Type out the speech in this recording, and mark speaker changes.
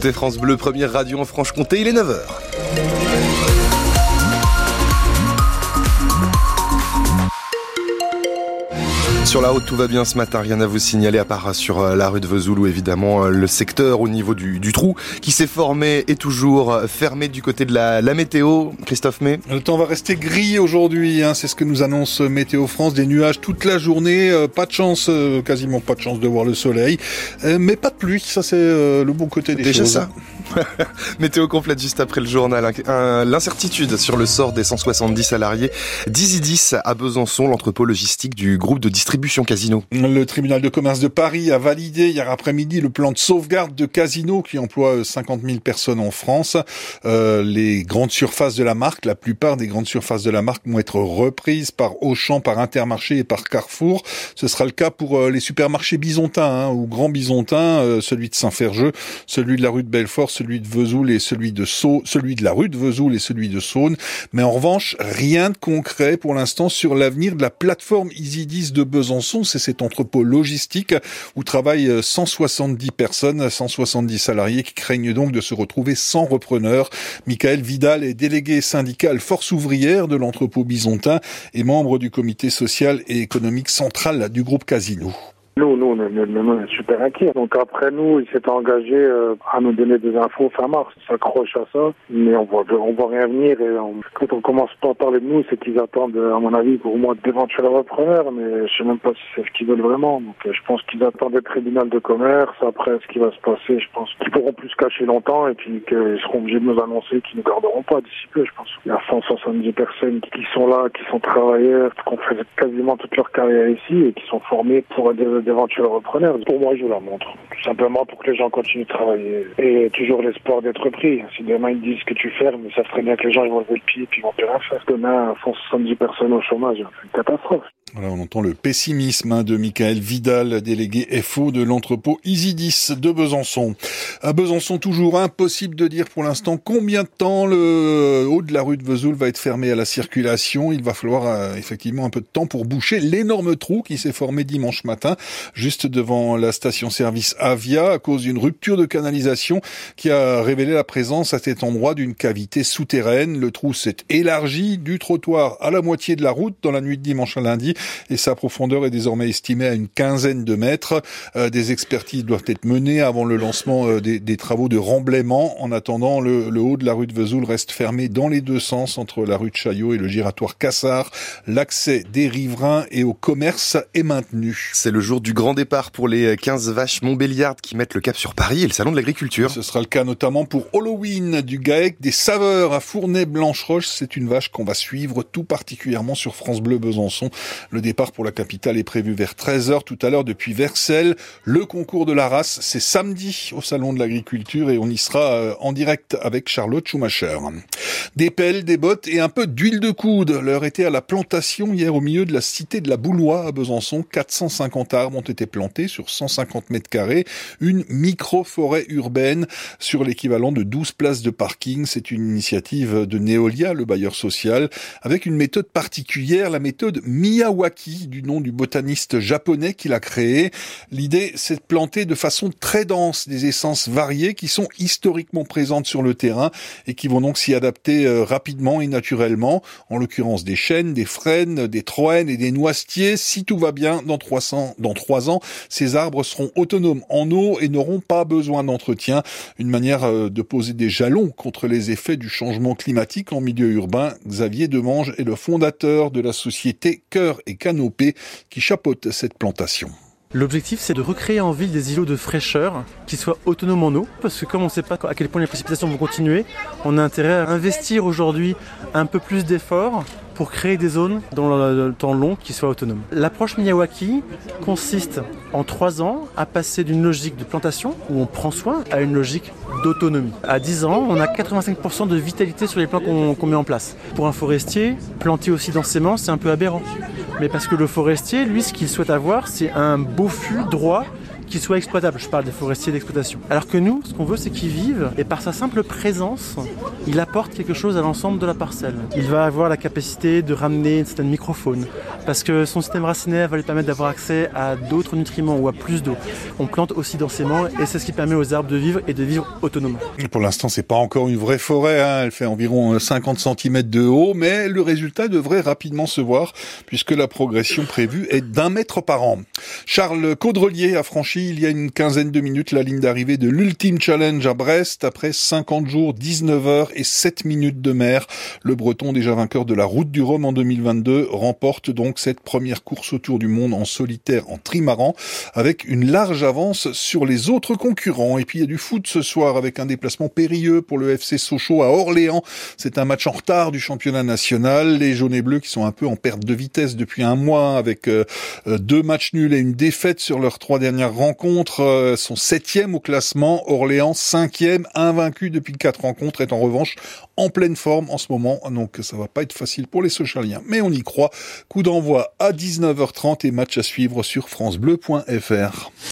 Speaker 1: C'est France Bleu, première radio en Franche-Comté, il est 9h. Sur la route, tout va bien ce matin, rien à vous signaler à part sur euh, la rue de Vesoul où évidemment euh, le secteur au niveau du, trou qui s'est formé est toujours euh, fermé du côté de la, météo. Christophe May.
Speaker 2: Le temps va rester gris aujourd'hui, hein, c'est ce que nous annonce Météo France, des nuages toute la journée, pas de chance, quasiment pas de chance de voir le soleil, mais pas de pluie, ça c'est le bon côté des
Speaker 1: Déjà
Speaker 2: choses.
Speaker 1: ça Météo complète juste après le journal. L'incertitude sur le sort des 170 salariés d'Isidis à Besançon, l'entrepôt logistique du groupe de distribution Casino.
Speaker 2: Le tribunal de commerce de Paris a validé hier après-midi le plan de sauvegarde de Casino qui emploie 50 000 personnes en France. Euh, les grandes surfaces de la marque, la plupart des grandes surfaces de la marque vont être reprises par Auchan, par Intermarché et par Carrefour. Ce sera le cas pour euh, les supermarchés byzantins hein, ou grands byzantins, euh, celui de Saint-Ferjeux, celui de la rue de Belfort, celui de Vesoul et celui de Saône, celui de la rue de Vesoul et celui de Saône. Mais en revanche, rien de concret pour l'instant sur l'avenir de la plateforme Isidis de Besançon. C'est cet entrepôt logistique où travaillent 170 personnes, 170 salariés qui craignent donc de se retrouver sans repreneur. Michael Vidal est délégué syndical force ouvrière de l'entrepôt byzantin et membre du comité social et économique central du groupe Casino.
Speaker 3: Nous, nous, nous, on est super inquiets. Donc après nous, il s'est engagé euh, à nous donner des infos fin mars. Il s'accroche à ça, mais on voit, on voit rien venir. Et quand on commence pas à parler de nous, c'est qu'ils attendent, à mon avis, pour moi d'éventuels repreneurs, mais je sais même pas si c'est ce qu'ils veulent vraiment. Donc euh, je pense qu'ils attendent des tribunal de commerce. Après, ce qui va se passer, je pense qu'ils pourront plus se cacher longtemps et puis qu'ils seront obligés de nous annoncer qu'ils ne garderont pas d'ici peu, je pense. Il y a 170 personnes qui sont là, qui sont travailleurs, qui ont fait quasiment toute leur carrière ici et qui sont formés pour des d'éventuels repreneurs. Pour moi, je vous la montre. Tout simplement pour que les gens continuent de travailler. Et toujours l'espoir d'être pris. Si demain ils disent que tu fermes, ça serait bien que les gens ils vont lever le pied et puis ils vont plus rien faire. Demain, font 70 personnes au chômage. C'est une catastrophe.
Speaker 2: On entend le pessimisme hein, de Michael Vidal, délégué FO de l'entrepôt Isidis de Besançon. À Besançon, toujours impossible de dire pour l'instant combien de temps le haut de la rue de Vesoul va être fermé à la circulation. Il va falloir euh, effectivement un peu de temps pour boucher l'énorme trou qui s'est formé dimanche matin juste devant la station-service Avia à cause d'une rupture de canalisation qui a révélé la présence à cet endroit d'une cavité souterraine. Le trou s'est élargi du trottoir à la moitié de la route dans la nuit de dimanche à lundi et sa profondeur est désormais estimée à une quinzaine de mètres. Euh, des expertises doivent être menées avant le lancement euh, des, travaux de remblaiement. En attendant, le, haut de la rue de Vesoul reste fermé dans les deux sens entre la rue de Chaillot et le giratoire Cassard. L'accès des riverains et au commerce est maintenu.
Speaker 1: C'est le jour du grand départ pour les 15 vaches Montbéliardes qui mettent le cap sur Paris et le salon de l'agriculture.
Speaker 2: Ce sera le cas notamment pour Halloween du GAEC des saveurs à Fournay-Blanche-Roche. C'est une vache qu'on va suivre tout particulièrement sur France Bleu Besançon. Le départ pour la capitale est prévu vers 13h tout à l'heure depuis Versailles. Le concours de la race, c'est samedi au Salon de l'Agriculture et on y sera euh, en direct avec Charlotte Schumacher. Des pelles, des bottes et un peu d'huile de coude. L'heure était à la plantation hier au milieu de la cité de la Boulois à Besançon. 450 arbres ont été plantés sur 150 mètres carrés. Une micro-forêt urbaine sur l'équivalent de 12 places de parking. C'est une initiative de Neolia, le bailleur social, avec une méthode particulière, la méthode Miyawaki du nom du botaniste japonais qui l'a créé. L'idée, c'est de planter de façon très dense des essences variées qui sont historiquement présentes sur le terrain et qui vont donc s'y adapter euh, rapidement et naturellement. En l'occurrence, des chênes, des frênes, des troènes et des noisetiers. Si tout va bien, dans 300, dans trois ans, ces arbres seront autonomes en eau et n'auront pas besoin d'entretien. Une manière euh, de poser des jalons contre les effets du changement climatique en milieu urbain. Xavier Demange est le fondateur de la société Cœur et qui chapeautent cette plantation.
Speaker 4: L'objectif, c'est de recréer en ville des îlots de fraîcheur qui soient autonomes en eau, parce que comme on ne sait pas à quel point les précipitations vont continuer, on a intérêt à investir aujourd'hui un peu plus d'efforts pour créer des zones dans le temps long qui soient autonomes. L'approche Miyawaki consiste en trois ans à passer d'une logique de plantation où on prend soin à une logique d'autonomie. À 10 ans, on a 85% de vitalité sur les plants qu'on met en place. Pour un forestier, planter aussi densément, c'est un peu aberrant. Mais parce que le forestier, lui, ce qu'il souhaite avoir, c'est un beau fût droit qui soient exploitables. Je parle des forestiers d'exploitation. Alors que nous, ce qu'on veut, c'est qu'ils vivent et par sa simple présence, il apporte quelque chose à l'ensemble de la parcelle. Il va avoir la capacité de ramener une certaine microfaune parce que son système racinaire va lui permettre d'avoir accès à d'autres nutriments ou à plus d'eau. On plante aussi densément et c'est ce qui permet aux arbres de vivre et de vivre autonomement.
Speaker 2: Pour l'instant, c'est pas encore une vraie forêt. Hein. Elle fait environ 50 cm de haut, mais le résultat devrait rapidement se voir puisque la progression prévue est d'un mètre par an. Charles Caudrelier a franchi il y a une quinzaine de minutes la ligne d'arrivée de l'Ultime Challenge à Brest après 50 jours, 19 heures et 7 minutes de mer. Le Breton, déjà vainqueur de la Route du Rhum en 2022, remporte donc cette première course autour du monde en solitaire en trimaran avec une large avance sur les autres concurrents. Et puis il y a du foot ce soir avec un déplacement périlleux pour le FC Sochaux à Orléans. C'est un match en retard du championnat national. Les jaunes et bleus qui sont un peu en perte de vitesse depuis un mois avec euh, euh, deux matchs nuls et une défaite sur leurs trois dernières rencontres euh, sont septième au classement. Orléans cinquième, invaincu depuis quatre rencontres, est en revanche en pleine forme en ce moment. Donc ça va pas être facile pour les Sochaliens, mais on y croit. Coup d'envoi à 19h30 et match à suivre sur francebleu.fr.